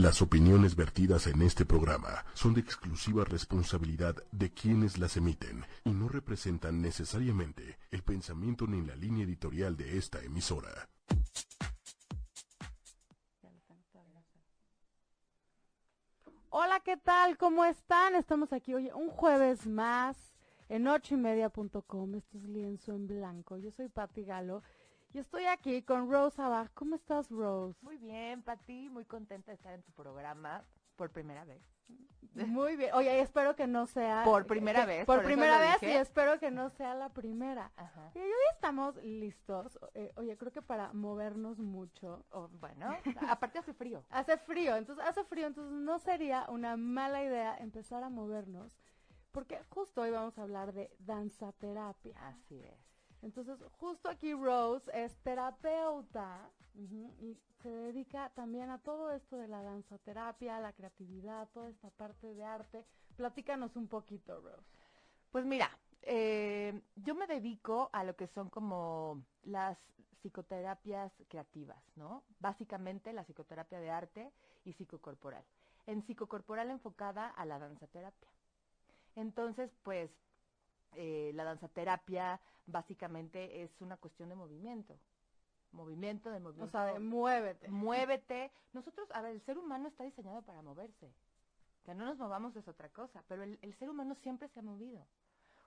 Las opiniones vertidas en este programa son de exclusiva responsabilidad de quienes las emiten y no representan necesariamente el pensamiento ni la línea editorial de esta emisora. Hola, ¿qué tal? ¿Cómo están? Estamos aquí hoy un jueves más en ochoymedia.com. Esto es Lienzo en Blanco. Yo soy Patti Galo y estoy aquí con Rose Abad. ¿Cómo estás, Rose? Muy bien, Pati, muy contenta de estar en tu programa por primera vez. Muy bien. Oye, espero que no sea... Por primera vez, Por, primera vez dije. y espero que no sea la primera. Ajá. Y hoy estamos listos. Eh, oye, creo que para movernos mucho. Oh, bueno, aparte hace frío. Hace frío, entonces hace frío, entonces no sería una mala idea empezar a movernos. Porque justo hoy vamos a hablar de danzaterapia. Así es. Entonces, justo aquí Rose es terapeuta y se dedica también a todo esto de la danzaterapia, la creatividad, toda esta parte de arte. Platícanos un poquito, Rose. Pues mira, eh, yo me dedico a lo que son como las psicoterapias creativas, ¿no? Básicamente la psicoterapia de arte y psicocorporal. En psicocorporal enfocada a la danzaterapia. Entonces, pues, eh, la danzaterapia básicamente es una cuestión de movimiento. Movimiento, de movimiento. O sea, de muévete. muévete. Nosotros, a ver, el ser humano está diseñado para moverse. Que no nos movamos es otra cosa, pero el, el ser humano siempre se ha movido.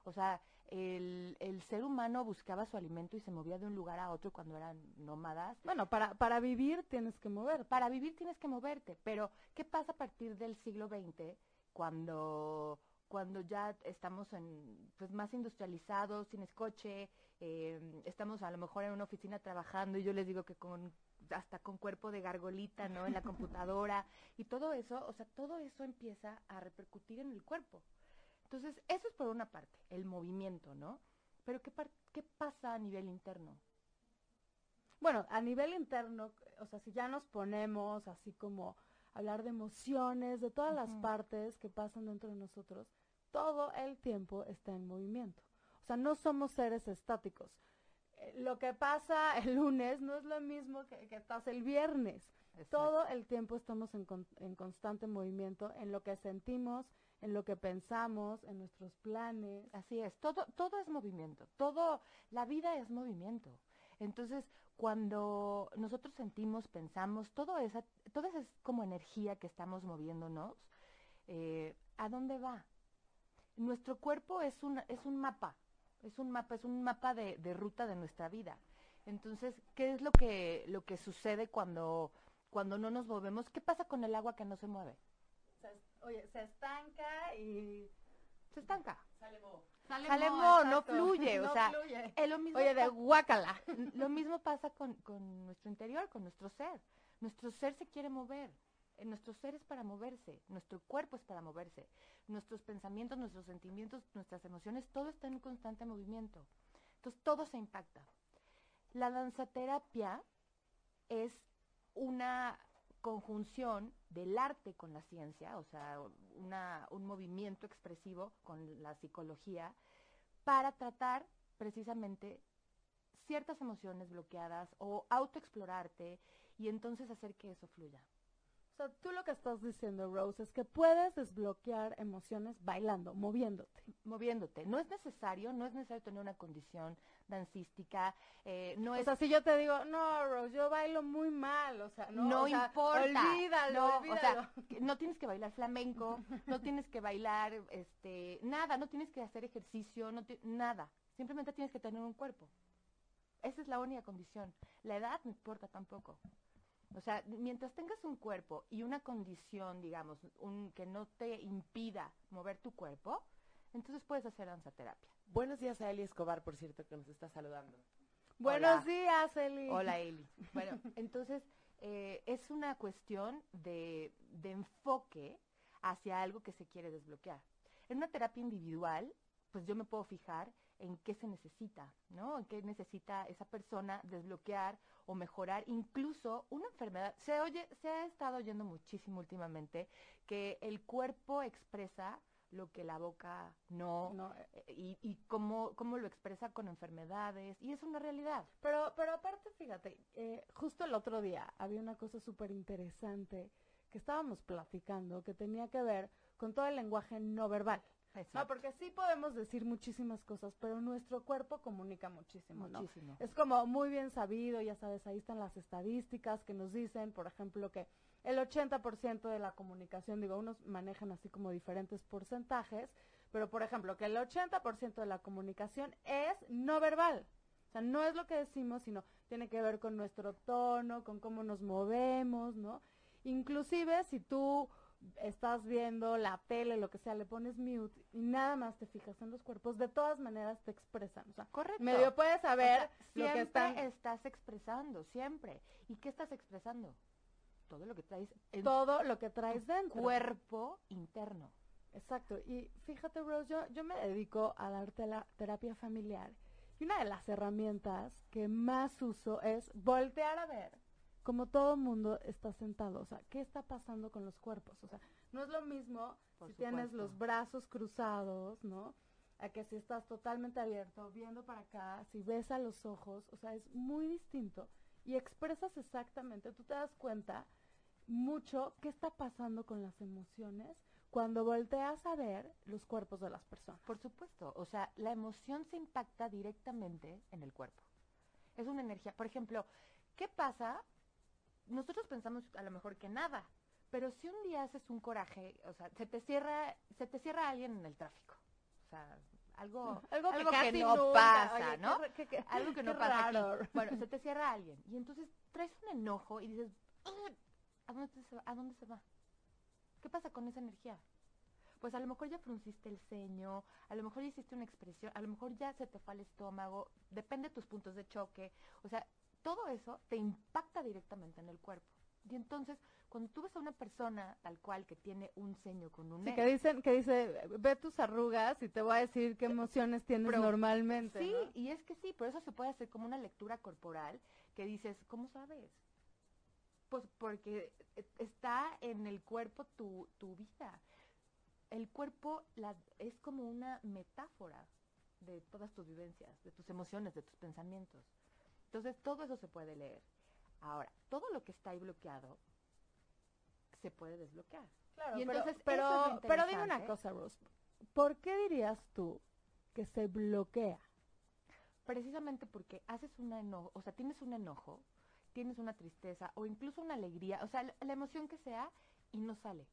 O sea, el, el ser humano buscaba su alimento y se movía de un lugar a otro cuando eran nómadas. Bueno, para, para vivir tienes que mover. Para vivir tienes que moverte, pero ¿qué pasa a partir del siglo XX cuando, cuando ya estamos en, pues, más industrializados, tienes coche, eh, estamos a lo mejor en una oficina trabajando y yo les digo que con hasta con cuerpo de gargolita, ¿no? En la computadora y todo eso, o sea, todo eso empieza a repercutir en el cuerpo. Entonces, eso es por una parte, el movimiento, ¿no? Pero ¿qué, par- qué pasa a nivel interno? Bueno, a nivel interno, o sea, si ya nos ponemos así como hablar de emociones, de todas las partes que pasan dentro de nosotros, todo el tiempo está en movimiento. O sea, no somos seres estáticos. Eh, Lo que pasa el lunes no es lo mismo que, que pasa el viernes. Exacto. Todo el tiempo estamos en, con- en constante movimiento, en lo que sentimos, en lo que pensamos, en nuestros planes. Así es, todo, todo es movimiento, todo, la vida es movimiento. Entonces, cuando nosotros sentimos, pensamos, todo esa, toda esa es como energía que estamos moviéndonos, eh, ¿a dónde va? Nuestro cuerpo es un, es un mapa, es un mapa, es un mapa de, de ruta de nuestra vida. Entonces, ¿qué es lo que, lo que sucede cuando, cuando no nos movemos? ¿Qué pasa con el agua que no se mueve? oye, se estanca y Se estanca. sale mo. Sale mo, no fluye, o sea, fluye. es lo mismo Oye, de guácala. Lo mismo pasa con, con nuestro interior, con nuestro ser. Nuestro ser se quiere mover. Eh, Nuestro ser es para moverse, nuestro cuerpo es para moverse, nuestros pensamientos, nuestros sentimientos, nuestras emociones, todo está en constante movimiento. Entonces todo se impacta. La danzaterapia es una conjunción del arte con la ciencia, o sea, un movimiento expresivo con la psicología para tratar precisamente ciertas emociones bloqueadas o autoexplorarte y entonces hacer que eso fluya. O sea, tú lo que estás diciendo, Rose, es que puedes desbloquear emociones bailando, moviéndote. Moviéndote. No es necesario, no es necesario tener una condición dancística, eh, no O sea, si yo te digo, no, Rose, yo bailo muy mal, o sea, no, no, o sea, importa. Olvídalo, no, olvídalo. O sea, no tienes que bailar flamenco, no tienes que bailar este nada, no tienes que hacer ejercicio, no nada. Simplemente tienes que tener un cuerpo. Esa es la única condición. La edad no importa tampoco. O sea, mientras tengas un cuerpo y una condición, digamos, un, que no te impida mover tu cuerpo, entonces puedes hacer danzaterapia. Buenos días a Eli Escobar, por cierto, que nos está saludando. Buenos Hola. días, Eli. Hola, Eli. Bueno, entonces eh, es una cuestión de, de enfoque hacia algo que se quiere desbloquear. En una terapia individual, pues yo me puedo fijar en qué se necesita, ¿no? En qué necesita esa persona desbloquear o mejorar incluso una enfermedad. Se oye, se ha estado oyendo muchísimo últimamente que el cuerpo expresa lo que la boca no, No, eh, y, y cómo, cómo lo expresa con enfermedades, y es una realidad. Pero, pero aparte, fíjate, eh, justo el otro día había una cosa súper interesante que estábamos platicando que tenía que ver con todo el lenguaje no verbal. No, porque sí podemos decir muchísimas cosas, pero nuestro cuerpo comunica muchísimo, Muchísimo. Es como muy bien sabido, ya sabes, ahí están las estadísticas que nos dicen, por ejemplo, que el 80% de la comunicación, digo, unos manejan así como diferentes porcentajes, pero por ejemplo, que el 80% de la comunicación es no verbal. O sea, no es lo que decimos, sino tiene que ver con nuestro tono, con cómo nos movemos, ¿no? Inclusive si tú estás viendo la tele, lo que sea, le pones mute y nada más te fijas en los cuerpos, de todas maneras te expresan. O sea, Correcto. medio puedes saber O sea, lo que están, estás expresando, siempre. ¿Y qué estás expresando? Todo lo que traes en todo lo que traes dentro. cuerpo interno. Exacto. Y fíjate, Rose, yo, yo me dedico a dar terapia familiar. Y una de las herramientas que más uso es voltear a ver como todo mundo está sentado. O sea, ¿qué está pasando con los cuerpos? O sea, no es lo mismo Por si tienes los brazos cruzados, ¿no? A que si estás totalmente abierto, viendo para acá, si ves a los ojos, o sea, es muy distinto. Y expresas exactamente, tú te das cuenta mucho qué está pasando con las emociones cuando volteas a ver los cuerpos de las personas. Por supuesto, o sea, la emoción se impacta directamente en el cuerpo. Es una energía. Por ejemplo, ¿qué pasa? Nosotros pensamos a lo mejor que nada, pero si un día haces un coraje, o sea, se te cierra, se te cierra alguien en el tráfico. O sea, algo, Algo que algo que, casi no nunca, pasa, oye, ¿no? ra- qué- qué- algo que no pasa aquí. Bueno, se te cierra alguien y entonces traes un enojo y dices, "Ugh, ¿a dónde, se va? ¿a dónde se va? ¿Qué pasa con esa energía? Pues a lo mejor ya frunciste el ceño, a lo mejor ya hiciste una expresión, a lo mejor ya se te fue al estómago, depende de tus puntos de choque. O sea, todo eso te impacta directamente en el cuerpo. Y entonces, cuando tú ves a una persona tal cual que tiene un ceño con un Sí, que dicen, que dice, ve tus arrugas y te voy a decir qué emociones tienes Pero- normalmente. Sí, ¿no? y es que sí, por eso se puede hacer como una lectura corporal que dices, ¿cómo sabes? Pues porque eh, está en el cuerpo tu, tu vida. El cuerpo la, es como una metáfora de todas tus vivencias, de tus emociones, de tus pensamientos. Entonces, todo eso se puede leer. Ahora, todo lo que está ahí bloqueado se puede desbloquear. Claro, Y pero- entonces, pero, eso es pero dime una cosa, Rose. ¿Por qué dirías tú que se bloquea? precisamente porque haces un enojo, o sea, tienes un enojo, tienes una tristeza o incluso una alegría, o sea, la, la emoción que sea y no sale,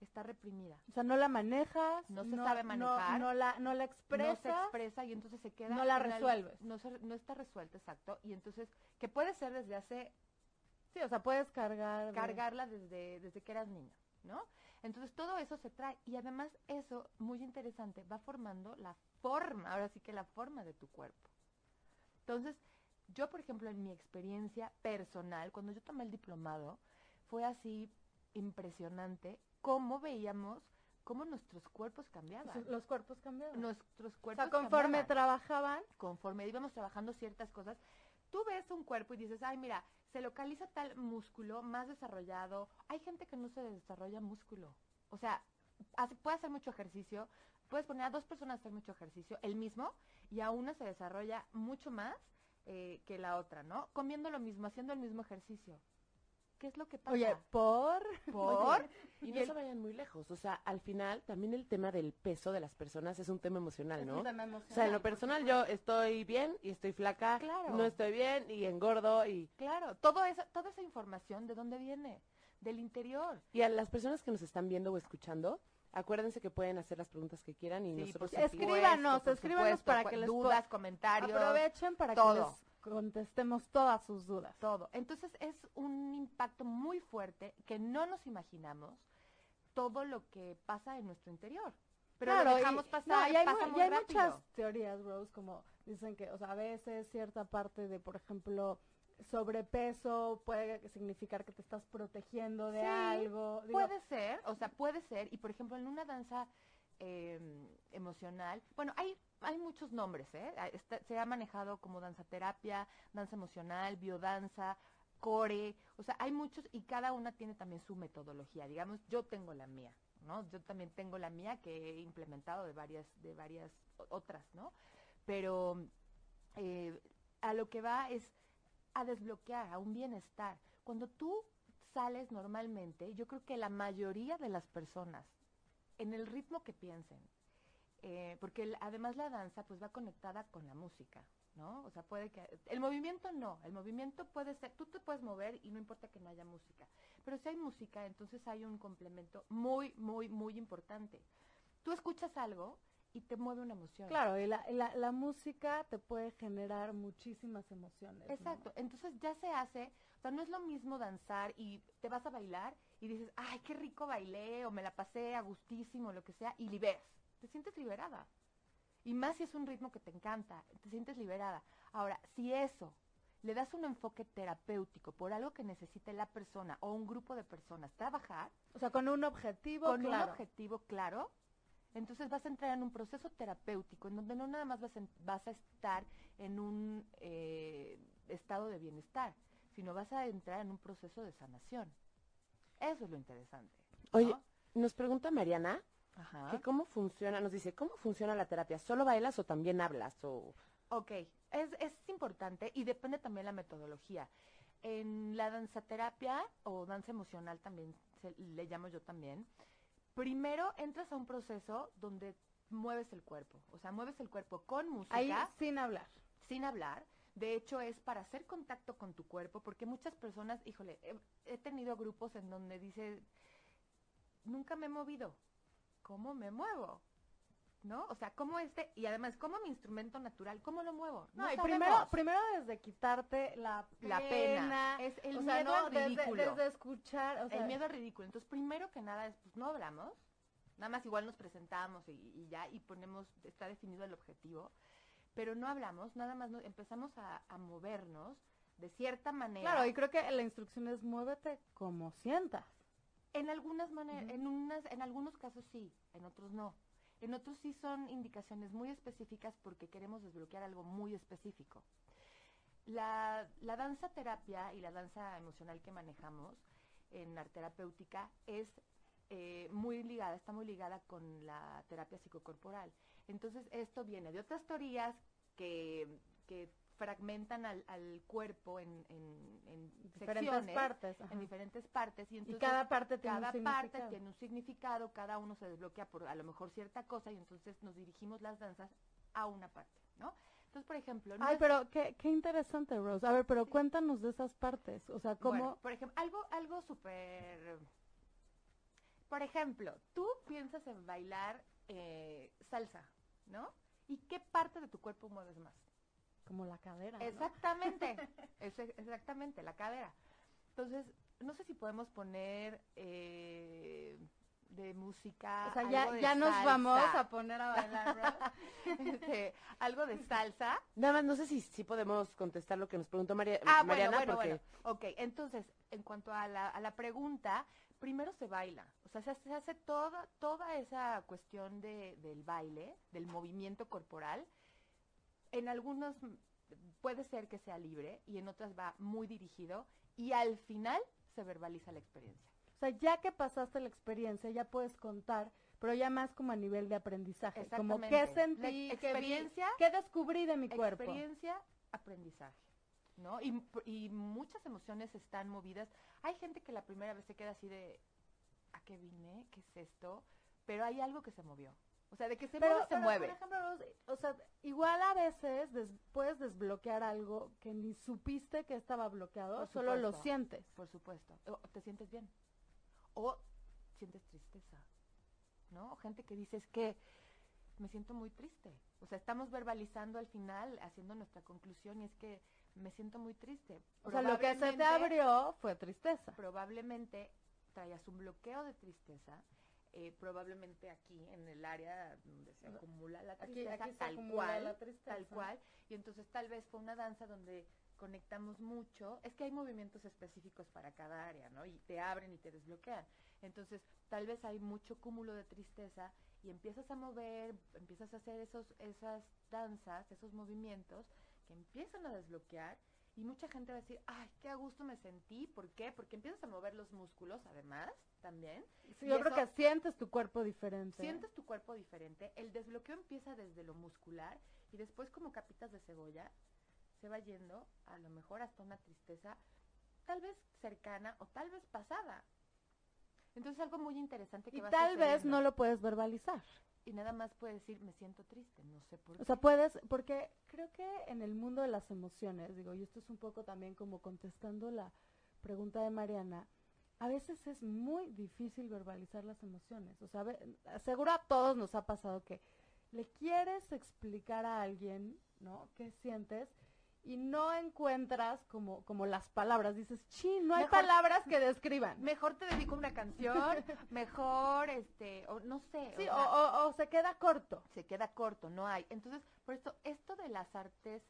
está reprimida, O sea, no la manejas, No se sabe manejar, no, la, no la no se expresa y entonces se queda... no la resuelves. no, se- no está resuelta, exacto, y entonces, que puede ser desde hace, Sí, o sea, puedes cargar. cargarla desde, desde que eras niño, ¿no? Entonces todo eso se trae y además eso, muy interesante, va formando la forma, ahora sí que la forma de tu cuerpo. Entonces, yo, por ejemplo, en mi experiencia personal, cuando yo tomé el diplomado, fue así impresionante cómo veíamos cómo nuestros cuerpos cambiaban. Los cuerpos cambiaban. Nuestros o cuerpos sea, conforme cambiaban. trabajaban, conforme íbamos trabajando ciertas cosas, tú ves un cuerpo y dices, ay, mira, se localiza tal músculo más desarrollado. Hay gente que no se desarrolla músculo. O sea, hace- puede hacer mucho ejercicio, puedes poner a dos personas a hacer mucho ejercicio, el mismo, y a una se desarrolla mucho más eh, que la otra, ¿no? Comiendo lo mismo, haciendo el mismo ejercicio. ¿Qué es lo que pasa? oye, por. ¿por? Y Y no el- se vayan muy lejos. O sea, al final también el tema del peso de las personas es un tema emocional, ¿no? O sea, en lo personal yo estoy bien y estoy flaca, Claro. no estoy bien y engordo y Claro, todo esa, toda esa información, ¿de dónde viene? Del interior. y a las personas que nos están viendo o escuchando, acuérdense que pueden hacer las preguntas que quieran y Sí, nosotros supuesto. aquí- Escríbanos, por escríbanos supuesto, para que les dudas, comentarios, Aprovechen para todo. que les contestemos todas sus dudas. todo. Entonces es un impacto muy fuerte que no nos imaginamos todo lo que pasa en nuestro interior. Pero Claro, lo y- dejamos no, pasar, y hay, pasa mu- muy y hay muchas teorías, Rose, como dicen que, o sea, a veces cierta parte de, por ejemplo, sobrepeso puede significar que te estás protegiendo de Sí, algo. Digo, Puede ser, o sea, puede ser. Y por ejemplo, en una danza eh, emocional, bueno, hay, hay muchos nombres, ¿eh? Ah, se ha manejado como danza terapia, danza emocional, biodanza, core, o sea, hay muchos y cada una tiene también su metodología. Digamos, yo tengo la mía, ¿no? Yo también tengo la mía que he implementado de varias, de varias otras, ¿no? Pero eh, a lo que va es a desbloquear, a un bienestar. Cuando tú sales normalmente, yo creo que la mayoría de las personas, en el ritmo que piensen, eh, porque además la danza pues va conectada con la música, ¿no? O sea, puede que... El movimiento no, el movimiento puede ser, tú te puedes mover y no importa que no haya música, pero si hay música, entonces hay un complemento muy, muy, muy importante. Tú escuchas algo y te mueve una emoción. Claro, y la, la, música te puede generar muchísimas emociones. Exacto, entonces ya se hace, o sea, no es lo mismo danzar y te vas a bailar y dices, ay, qué rico bailé o me la pasé a gustísimo, lo que sea, y liberas, te sientes liberada. Y más si es un ritmo que te encanta, te sientes liberada. Ahora, si eso le das un enfoque terapéutico por algo que necesite la persona o un grupo de personas trabajar, o sea, con un objetivo con un objetivo claro, entonces vas a entrar en un proceso terapéutico en donde no nada más vas, a estar en un eh, estado de bienestar, sino vas a entrar en un proceso de sanación. Eso es lo interesante. Oye, nos pregunta Mariana que cómo funciona, nos dice, ¿cómo funciona la terapia? ¿Solo bailas o también hablas? O... Ok, es, es importante y depende también la metodología. En la danza terapia o danza emocional también se, le llamo yo también, primero entras a un proceso donde mueves el cuerpo, o sea, mueves el cuerpo con música. Ahí sin hablar. Sin hablar. De hecho, es para hacer contacto con tu cuerpo, porque muchas personas, híjole, he, tenido grupos en donde dice, nunca me he movido. ¿Cómo me muevo? ¿no? O sea, ¿cómo este, y además, ¿cómo mi instrumento natural, cómo lo muevo? No, y primero, primero desde quitarte la pena. La pena. Es el miedo al ridículo. Desde, escuchar, El miedo al ridículo. Entonces, primero que nada, es, pues no hablamos, nada más igual nos presentamos y, ya, y ponemos, está definido el objetivo, pero no hablamos, nada más empezamos a, movernos de cierta manera. Claro, y creo que la instrucción es muévete como sientas. En algunas maneras, en unas, en algunos casos sí, en otros no. En otros sí son indicaciones muy específicas porque queremos desbloquear algo muy específico. La, danza terapia y la danza emocional que manejamos en arte terapéutica es eh, muy ligada, está muy ligada con la terapia psicocorporal. Entonces esto viene de otras teorías que, que fragmentan al, al cuerpo en, en, diferentes partes. En diferentes partes. Y, entonces, cada parte tiene cada un parte tiene un significado, cada uno se desbloquea por a lo mejor cierta cosa y entonces nos dirigimos las danzas a una parte, ¿no? Entonces, por ejemplo... Ay, pero qué, qué interesante, Rose. A ver, pero cuéntanos de esas partes. O sea, ¿cómo...? por ejemplo, algo, algo súper... Por ejemplo, tú piensas en bailar eh, salsa, ¿no? ¿Y qué parte de tu cuerpo mueves más? Como la cadera. Exactamente, exactamente, la cadera. Entonces, no sé si podemos poner eh, de música. O sea, ya, ya nos vamos a poner a bailar, este, algo de salsa. Nada más, no sé si, si podemos contestar lo que nos preguntó María, ah, Mariana. Bueno, bueno, Ok, entonces, en cuanto a la, a la pregunta, primero se baila. O sea, se, se hace toda, toda esa cuestión de, del baile, del movimiento corporal en algunos puede ser que sea libre y en otras va muy dirigido y al final se verbaliza la experiencia. O sea, ya que pasaste la experiencia, ya puedes contar, pero ya más como a nivel de aprendizaje, como qué sentí, experiencia, qué, descubrí de mi cuerpo. Experiencia, aprendizaje. ¿No? Y, y muchas emociones están movidas. Hay gente que la primera vez se queda así de, ¿a qué vine? ¿Qué es esto? Pero hay algo que se movió. O sea, de que se mueve, se mueve. Por ejemplo, o sea, igual a veces puedes desbloquear algo que ni supiste que estaba bloqueado, solo lo sientes. Por supuesto. O te sientes bien. O sientes tristeza. ¿No? Gente que dice es que me siento muy triste. O sea, estamos verbalizando al final, haciendo nuestra conclusión y es que me siento muy triste. O sea, lo que se te abrió fue tristeza. Probablemente traías un bloqueo de tristeza eh, probablemente aquí en el área donde se acumula la tristeza, tal cual, tal cual, y entonces tal vez fue una danza donde conectamos mucho, es que hay movimientos específicos para cada área, ¿no? Y te abren y te desbloquean. Entonces, tal vez hay mucho cúmulo de tristeza y empiezas a mover, empiezas a hacer esos esas danzas, esos movimientos que empiezan a desbloquear y mucha gente va a decir, ay, qué a gusto me sentí. ¿Por qué? Porque empiezas a mover los músculos, además, también. Sí, yo creo que sientes tu cuerpo diferente. Sientes tu cuerpo diferente. El desbloqueo empieza desde lo muscular y después como capitas de cebolla se va yendo, a lo mejor hasta una tristeza tal vez cercana o tal vez pasada. Entonces algo muy interesante que y tal vez no lo puedes verbalizar. Y nada más puedes decir, me siento triste, no sé por qué. O sea, puedes, porque creo que en el mundo de las emociones, digo, y esto es un poco también como contestando la pregunta de Mariana, a veces es muy difícil verbalizar las emociones. O sea, seguro a todos nos ha pasado que le quieres explicar a alguien, ¿no? ¿Qué sientes? y no encuentras como, como las palabras. Dices, sí, no hay palabras que describan. Mejor te dedico una canción, mejor, este, o no sé. Sí, o, se queda corto. Se queda corto, no hay. Entonces, por eso, esto de las artes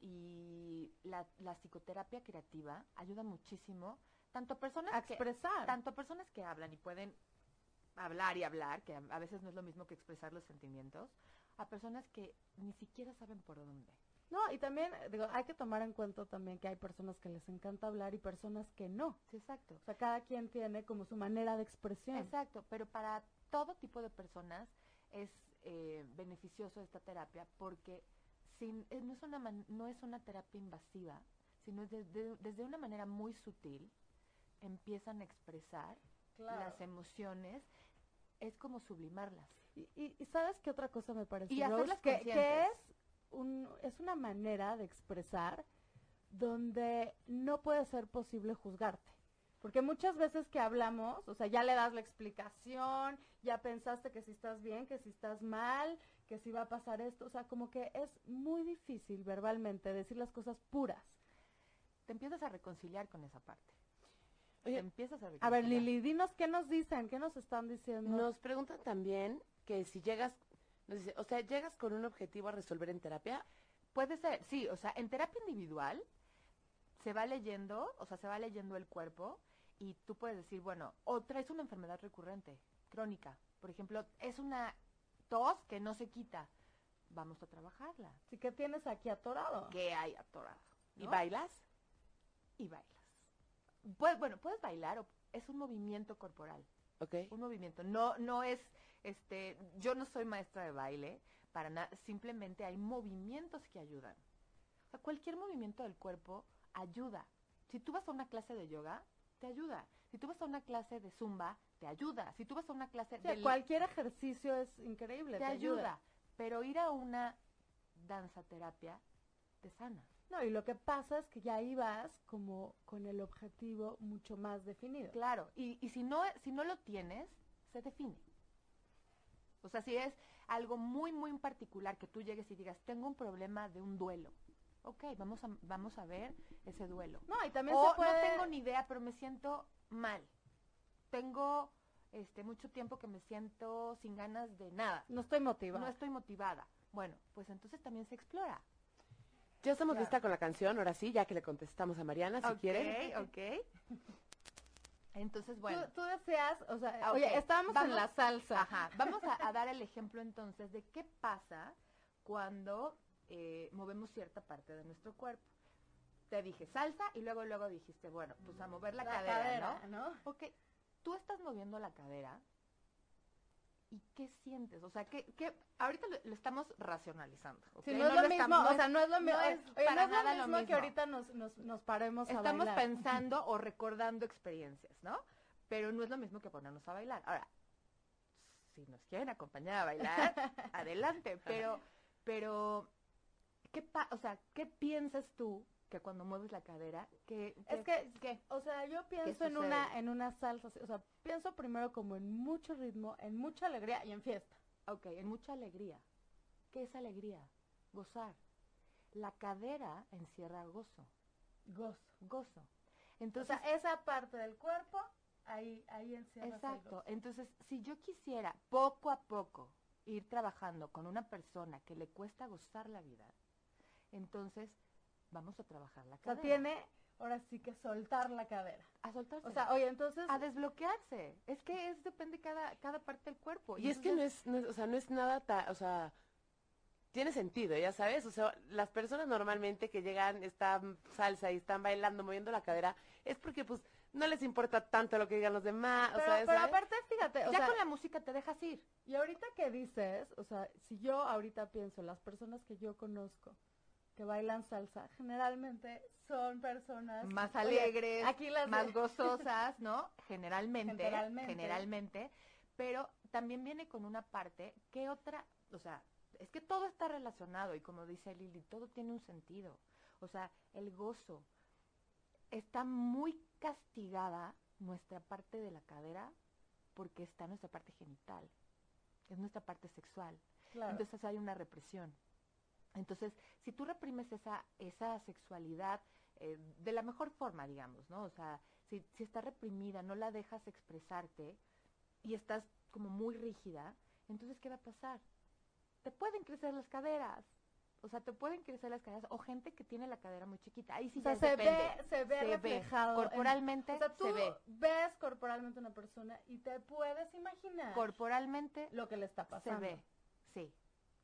y la, la psicoterapia creativa ayuda muchísimo, tanto personas a expresar. tanto personas que hablan y pueden hablar y hablar, que a veces no es lo mismo que expresar los sentimientos, a personas que ni siquiera saben por dónde. No, y también, digo, hay que tomar en cuenta también que hay personas que les encanta hablar y personas que no. exacto. O sea, cada quien tiene como su manera de expresión. Exacto, pero para todo tipo de personas es eh, beneficioso esta terapia porque sin, eh, no, es una no es una terapia invasiva, sino desde, desde una manera muy sutil empiezan a expresar las emociones, es como sublimarlas. Y, y, ¿sabes qué otra cosa me parece? Y que, que es es una manera de expresar donde no puede ser posible juzgarte. Porque muchas veces que hablamos, o sea, ya le das la explicación, ya pensaste que si estás bien, que si estás mal, que si va a pasar esto, o sea, como que es muy difícil verbalmente decir las cosas puras. Te empiezas a reconciliar con esa parte. Empiezas a ver, Lili, dinos qué nos dicen, qué nos están diciendo. Nos preguntan también que si llegas dice, o sea, ¿llegas con un objetivo a resolver en terapia? Puede ser, sí, o sea, en terapia individual se va leyendo, o sea, se va leyendo el cuerpo y tú puedes decir, bueno, o traes una enfermedad recurrente, crónica. Por ejemplo, es una tos que no se quita. Vamos a trabajarla. Sí, que tienes aquí atorado. ¿Qué hay atorado? ¿Y bailas? Y bailas. Pues, bueno, puedes bailar o es un movimiento corporal. Ok. Un movimiento. No, no es este, yo no soy maestra de baile, para nada, simplemente hay movimientos que ayudan. O sea, cualquier movimiento del cuerpo ayuda. Si tú vas a una clase de yoga, te ayuda. Si tú vas a una clase de zumba, te ayuda. Si tú vas a una clase de... Cualquier ejercicio es increíble. Te, ayuda. Pero ir a una danza terapia te sana. No, y lo que pasa es que ya ibas como con el objetivo mucho más definido. Claro, y, y si, no, si no lo tienes, se define. O sea, si es algo muy, muy particular que tú llegues y digas, tengo un problema de un duelo. Ok, vamos a, vamos a ver ese duelo. No, y también o se puede... no tengo ni idea, pero me siento mal. Tengo este mucho tiempo que me siento sin ganas de nada. No estoy motivada. No estoy motivada. Bueno, pues entonces también se explora. Ya estamos lista con la canción, ahora sí, ya que le contestamos a Mariana, si quieren. Ok, ok. Entonces, bueno. Tú, deseas, o sea, oye, estábamos en la salsa. Ajá, vamos a, dar el ejemplo entonces de qué pasa cuando eh, movemos cierta parte de nuestro cuerpo. Te dije salsa y luego luego dijiste, bueno, pues a mover la, cadera, ¿no? ¿no? Ok, tú estás moviendo la cadera ¿Y qué sientes? O sea, que, que ahorita lo, estamos racionalizando. ¿okay? no, es lo, mismo, o sea, no es lo mismo, es para nada lo mismo, que ahorita nos, nos, nos paremos estamos a. Estamos pensando o recordando experiencias, ¿no? Pero no es lo mismo que ponernos a bailar. Ahora, si nos quieren acompañar a bailar, adelante, pero, pero, ¿qué pa o sea, qué piensas tú que cuando mueves la cadera, que, es que, o sea, yo pienso en una en una salsa, o sea, pienso primero como en mucho ritmo, en mucha alegría y en fiesta. Ok, en mucha alegría. ¿Qué es alegría? Gozar. La cadera encierra gozo. Gozo. Gozo. Entonces, o sea, esa parte del cuerpo ahí ahí encierra Exacto. Entonces, si yo quisiera poco a poco ir trabajando con una persona que le cuesta gozar la vida, entonces vamos a trabajar la cadera. O sea, tiene ahora sí que soltar la cadera. A soltarse. O sea, oye, entonces... A desbloquearse. Es que es depende cada, cada parte del cuerpo. Y, es que no es, o sea, no es nada, o sea, tiene sentido, ya sabes. O sea, las personas normalmente que llegan, están salsa y están bailando, moviendo la cadera, es porque pues no les importa tanto lo que digan los demás. Pero, o sea, pero aparte, fíjate, ya con la música te dejas ir. Y ahorita que dices, o sea, si yo ahorita pienso, las personas que yo conozco, que bailan salsa generalmente son personas más oye, alegres, aquí las más de- gozosas, ¿no? Generalmente, Generalmente. generalmente, pero también viene con una parte que otra, o sea, es que todo está relacionado y como dice Lili, todo tiene un sentido. O sea, el gozo está muy castigada nuestra parte de la cadera porque está nuestra parte genital, es nuestra parte sexual. Claro. Entonces hay una represión. Entonces, si tú reprimes esa, esa sexualidad eh, de la mejor forma, digamos, ¿no? O sea, si, si está reprimida, no la dejas expresarte y estás como muy rígida, entonces, ¿qué va a pasar? Te pueden crecer las caderas. O sea, te pueden crecer las caderas. O gente que tiene la cadera muy chiquita. Ahí sí o sea, ya se depende. ve, se ve reflejado. en- Corporalmente o sea, tú se ve. ves corporalmente una persona y te puedes imaginar Corporalmente lo que le está se pasando. ve. Sí.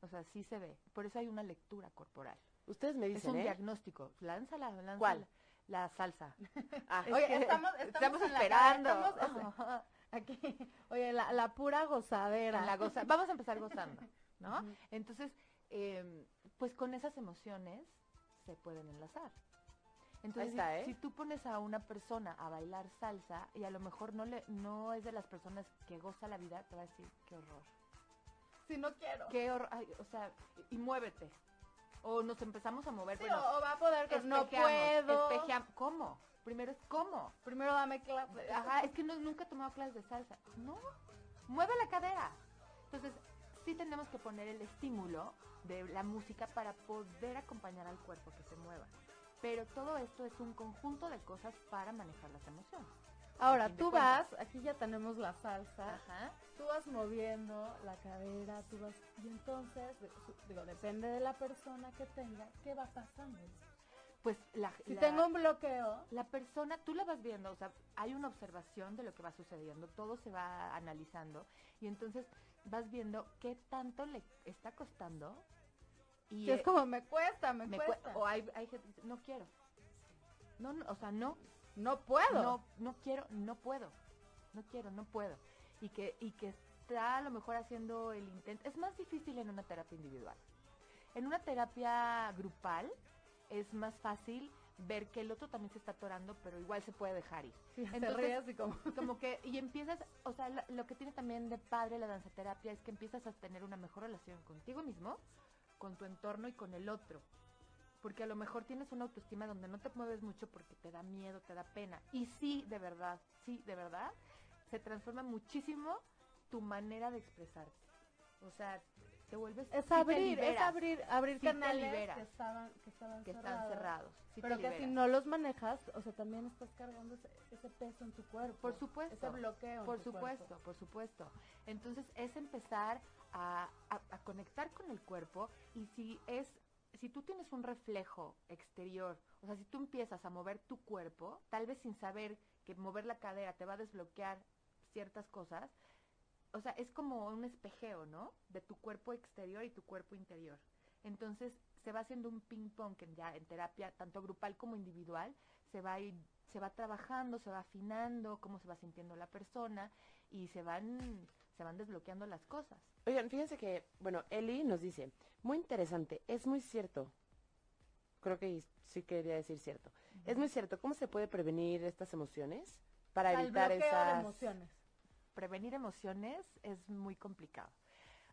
O sea, sí se ve. Por eso hay una lectura corporal. Ustedes me Es dicen, un ¿eh? diagnóstico. Lánzala, lánzala. ¿Cuál? La salsa. Ah, Oye, Es estamos, estamos, la- esperando. estamos- aquí, oye, la, la pura gozadera. La goza- Vamos a empezar gozando, ¿no? Entonces, eh, pues con esas emociones se pueden enlazar. Entonces, está, si- ¿eh? si tú pones a una persona a bailar salsa y a lo mejor no le no es de las personas que goza la vida, te va a decir, qué horror. Si no quiero. Qué horror, ay, o sea, y, muévete. O nos empezamos a mover, Sí, bueno, o, va a poder que no espejeamos, puedo. espejeam- ¿Cómo? Primero es cómo. Primero dame clase. Ajá, es que no, nunca he tomado clases de salsa. No, mueve la cadera. Entonces, sí tenemos que poner el estímulo de la música para poder acompañar al cuerpo que se mueva. Pero todo esto es un conjunto de cosas para manejar las emociones. Ahora, tú vas, aquí ya tenemos la salsa, Ajá. tú vas moviendo la cadera, tú vas, y entonces, digo, depende de la persona que tenga, ¿qué va pasando? Pues la, Si la- tengo un bloqueo, la persona, tú la vas viendo, o sea, hay una observación de lo que va sucediendo, todo se va analizando y entonces vas viendo qué tanto le está costando y si es eh, como me cuesta, me, me cue- cuesta. o hay, hay gente que no quiero. No, no, o sea, no, no puedo. no, no quiero, no puedo. No quiero, no puedo. Y que, y que está a lo mejor haciendo el intento. Es más difícil en una terapia individual. En una terapia grupal es más fácil ver que el otro también se está atorando, pero igual se puede dejar ir. Sí, Entonces, como... Como que, y empiezas, o sea, la- lo que tiene también de padre la danzaterapia es que empiezas a tener una mejor relación contigo mismo, con tu entorno y con el otro. Porque a lo mejor tienes una autoestima donde no te mueves mucho porque te da miedo, te da pena. Y sí, de verdad, sí, de verdad, se transforma muchísimo tu manera de expresarte. O sea, te vuelves... Es abrir, es abrir, abrir Sí canales liberas. que estaban, que estaban Que están cerrados. cerrados. sí te pero que si no los manejas, o sea, también estás cargando ese, ese peso en tu cuerpo. Por supuesto. Ese bloqueo. en Por tu supuesto, cuerpo. por supuesto. Entonces es empezar a, a- a conectar con el cuerpo y si es, si tú tienes un reflejo exterior, o sea, si tú empiezas a mover tu cuerpo, tal vez sin saber que mover la cadera te va a desbloquear ciertas cosas, o sea, es como un espejeo, ¿no? De tu cuerpo exterior y tu cuerpo interior. Entonces se va haciendo un ping pong que ya en terapia, tanto grupal como individual, se va se va trabajando, se va afinando, cómo se va sintiendo la persona y se van, se van desbloqueando las cosas. Oigan, fíjense que, bueno, Eli nos dice, muy interesante, es muy cierto. Creo que sí quería decir cierto. Es muy cierto, ¿cómo se puede prevenir estas emociones para Al evitar bloqueo de esas emociones. Prevenir emociones es muy complicado.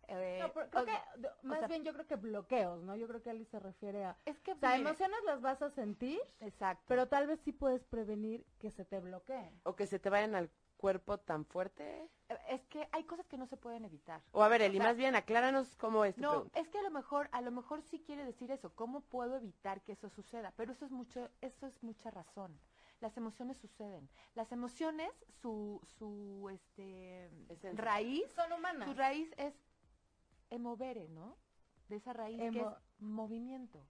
Eh, No, pero creo o- que, más sea- bien yo creo que bloqueos, ¿no? Yo creo que Ali se refiere a... es que O sea, mire, emociones las vas a sentir, exacto. pero tal vez sí puedes prevenir que se te bloqueen. o que se te vayan al cuerpo tan fuerte? Eh, es que hay cosas que no se pueden evitar. O a ver, O Eli, sea, más bien acláranos cómo es tu No, pregunta. es que a lo mejor, a lo mejor sí quiere decir eso. ¿Cómo puedo evitar que eso suceda? Pero eso es mucho, eso es mucha razón. Las emociones suceden. Las emociones, su, su, este, Esencia. raíz, Son humanas. su raíz es emovere, ¿no? De esa raíz que Emo- es movimiento.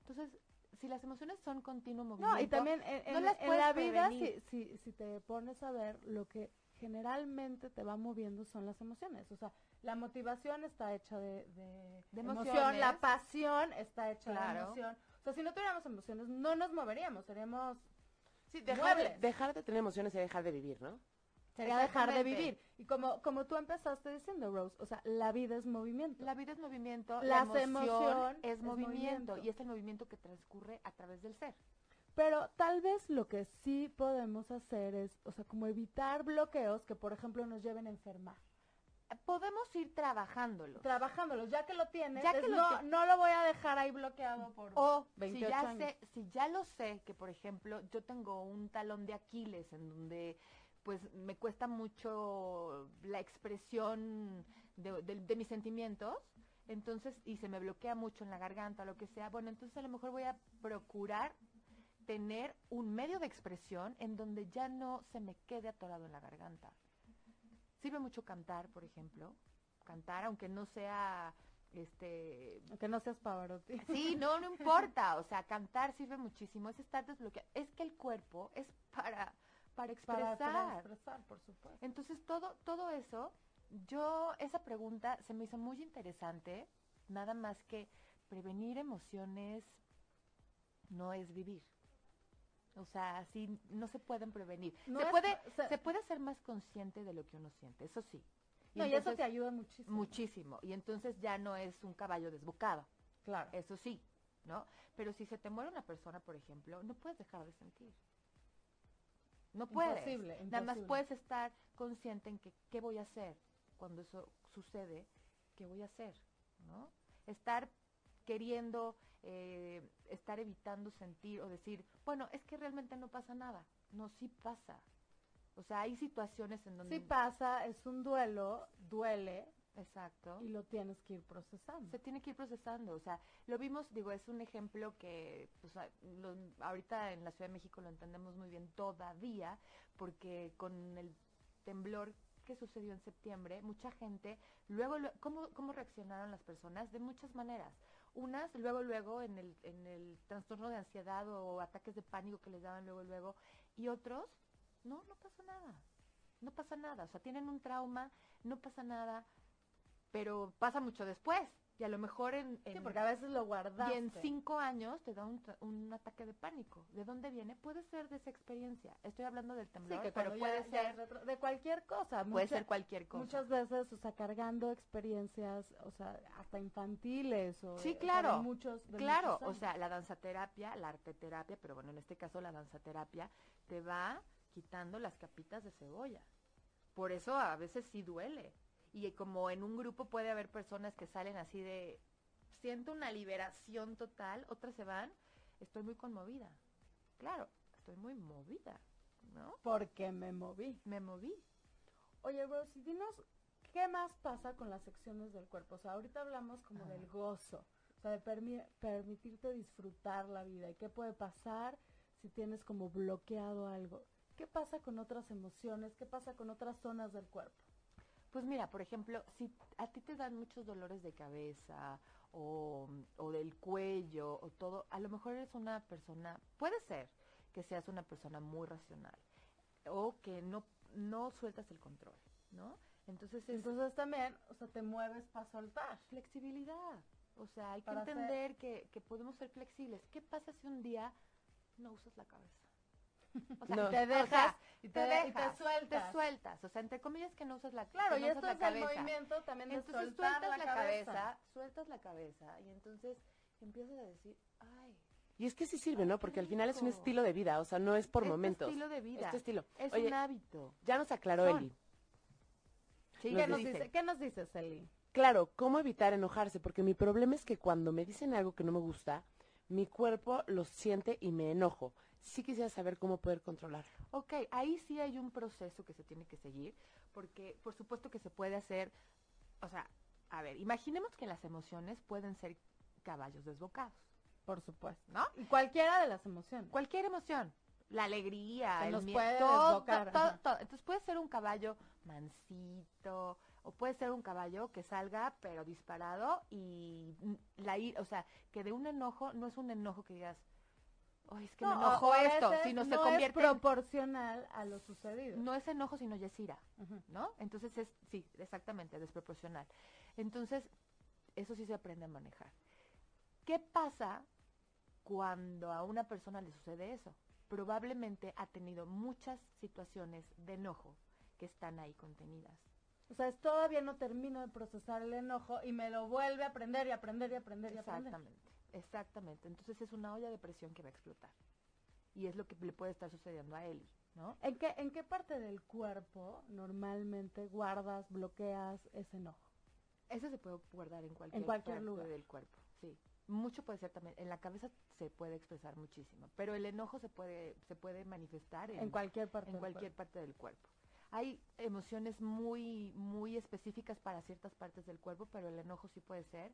Entonces, si las emociones son continuo movimiento, No, y también en, no en- las en la vida, si, si, si te pones a ver, lo que generalmente te va moviendo son las emociones. O sea, la motivación está hecha de, de, De emoción, la pasión está hecha de emoción. O sea, si no tuviéramos emociones, no nos moveríamos, seríamos... Sí, dejar, de- dejar de tener emociones y dejar de vivir, ¿no? Sería dejar de vivir. Y como, como tú empezaste diciendo, Rose, o sea, la vida es movimiento. La vida es movimiento, Las la emoción emoción es, es movimiento, movimiento. y es el movimiento que transcurre a través del ser. Pero tal vez lo que sí podemos hacer es, o sea, como evitar bloqueos que, por ejemplo, nos lleven a enfermar. Eh, Podemos ir trabajándolo. Trabajándolos, ya que lo tienes, Ya que lo no, te- no lo voy a dejar ahí bloqueado por O si 28 ya años. sé, si ya lo sé, que por ejemplo yo tengo un talón de Aquiles en donde pues me cuesta mucho la expresión de, de- de mis sentimientos, entonces, y se me bloquea mucho en la garganta o lo que sea, bueno, entonces a lo mejor voy a procurar tener un medio de expresión en donde ya no se me quede atorado en la garganta. Sirve mucho cantar, por ejemplo, cantar, aunque no sea este Aunque no seas Pavarotti. Sí, no, no importa. O sea, cantar sirve muchísimo. Es estar desbloqueado. Es que el cuerpo es para, para expresar. Para, expresar, por supuesto. Entonces, todo, todo eso, yo, esa pregunta se me hizo muy interesante. Nada más que prevenir emociones no es vivir. O sea, sí, no se pueden prevenir. No se, es- puede, o sea- se puede ser más consciente de lo que uno siente, eso sí. No, y eso te ayuda muchísimo. Muchísimo. Y entonces ya no es un caballo desbocado. Claro. Eso sí, ¿no? Pero si se te muere una persona, por ejemplo, no puedes dejar de sentir. No puedes. Imposible, Nada más puedes estar consciente en que qué voy a hacer cuando eso sucede, qué voy a hacer, ¿no? Estar queriendo, eh, estar evitando sentir o decir, bueno, es que realmente no pasa nada. No, sí pasa. O sea, hay situaciones en donde... Sí pasa, es un duelo, duele Exacto. y lo tienes que ir procesando. Se tiene que ir procesando, o sea, lo vimos, digo, es un ejemplo que pues, lo- ahorita en la Ciudad de México lo entendemos muy bien todavía, porque con el temblor que sucedió en septiembre, mucha gente, luego, lue- ¿cómo, ¿cómo reaccionaron las personas? De muchas maneras. Unas, luego, luego, en el, en el trastorno de ansiedad o ataques de pánico que les daban luego, luego, y otros, no, no pasa nada, no pasa nada, o sea, tienen un trauma, no pasa nada, pero pasa mucho después. Y a lo mejor en, Sí, porque a veces lo guardaste. y en cinco años te da un, un ataque de pánico. ¿De dónde viene? Puede ser de esa experiencia. Estoy hablando del Sí, temblor, que pero puede ser, retro- de cualquier cosa. puede mucha- ser cualquier cosa. Muchas veces, o sea, cargando experiencias, o sea, hasta infantiles o Sí, de- o sea, de claro, muchos, de claro, muchos o sea, la danzaterapia, la arteterapia, pero bueno, en este caso la danzaterapia te va quitando las capitas de cebolla. Por eso a veces sí duele. Y como en un grupo puede haber personas que salen así de, siento una liberación total, otras se van, estoy muy conmovida. Claro, estoy muy movida, ¿no? porque me moví. Me moví. Oye, Rosy, dinos, ¿qué más pasa con las secciones del cuerpo? O sea, ahorita hablamos como Ah. del gozo, o sea, de permi- permitirte disfrutar la vida. ¿Y qué puede pasar si tienes como bloqueado algo? ¿Qué pasa con otras emociones? ¿Qué pasa con otras zonas del cuerpo? Pues mira, por ejemplo, si a ti te dan muchos dolores de cabeza o, o del cuello o todo, a lo mejor eres una persona, puede ser que seas una persona muy racional o que no, no sueltas el control, ¿no? Entonces es Entonces también, o sea, te mueves para soltar. flexibilidad. O sea, hay que entender que, que podemos ser flexibles. ¿Qué pasa si un día no usas la cabeza? O sea, No. Te o dejas sea, y te te, dejas, y te sueltas. Te sueltas, o sea, entre comillas que no usas la Claro, y esto es la el cabeza. movimiento también de Entonces soltar sueltas la, la, cabeza. cabeza. sueltas la cabeza y entonces empiezas a decir, ay, Y es que sí sirve, Ay, ¿no? Porque al final es un estilo de vida, o sea, no es por es tu momentos. estilo de vida, Es estilo. es Oye, un hábito. ya nos aclaró Son. Eli. Sí, ¿Qué Nos nos, dice. dice? ¿Qué nos dices, Eli? Claro, ¿cómo evitar enojarse? Porque mi problema es que cuando me dicen algo que no me gusta, mi cuerpo lo siente y me enojo. Sí quisiera saber cómo poder controlarlo. Ok, ahí sí hay un proceso que se tiene que seguir, porque por supuesto que se puede hacer, o sea, a ver, imaginemos que las emociones pueden ser caballos desbocados, Por supuesto. ¿no? Y cualquiera de las emociones. Cualquier emoción, la alegría, Se el nos miedo, puede todo, desbocar, todo, ajá. todo. Entonces puede ser un caballo mansito, o puede ser un caballo que salga pero disparado y la ira, o sea, que de un enojo no es un enojo que digas, ay, es que me No, enojó esto, sino se no convierte es en proporcional a lo sucedido. no es enojo, sino ya es ira, Ujú. ¿no? Entonces es, sí, exactamente, desproporcional. Entonces, eso sí se aprende a manejar. ¿Qué pasa cuando a una persona le sucede eso? Probablemente ha tenido muchas situaciones de enojo que están ahí contenidas. O sea, es todavía no termino de procesar el enojo y me lo vuelve a aprender y aprender y aprender y aprender. Exactamente, exactamente. Entonces es una olla de presión que va a explotar. Y es lo que le puede estar sucediendo a Eli, ¿no? ¿En qué, ¿En qué parte del cuerpo normalmente guardas, bloqueas ese enojo? Eso se puede guardar en cualquier, cualquier parte lugar. del cuerpo, sí. Mucho puede ser también, en la cabeza se puede expresar muchísimo, pero el enojo se puede, se puede manifestar en, En cualquier parte en del cualquier cuerpo. parte del cuerpo. Hay emociones muy, muy específicas para ciertas partes del cuerpo, pero el enojo sí puede ser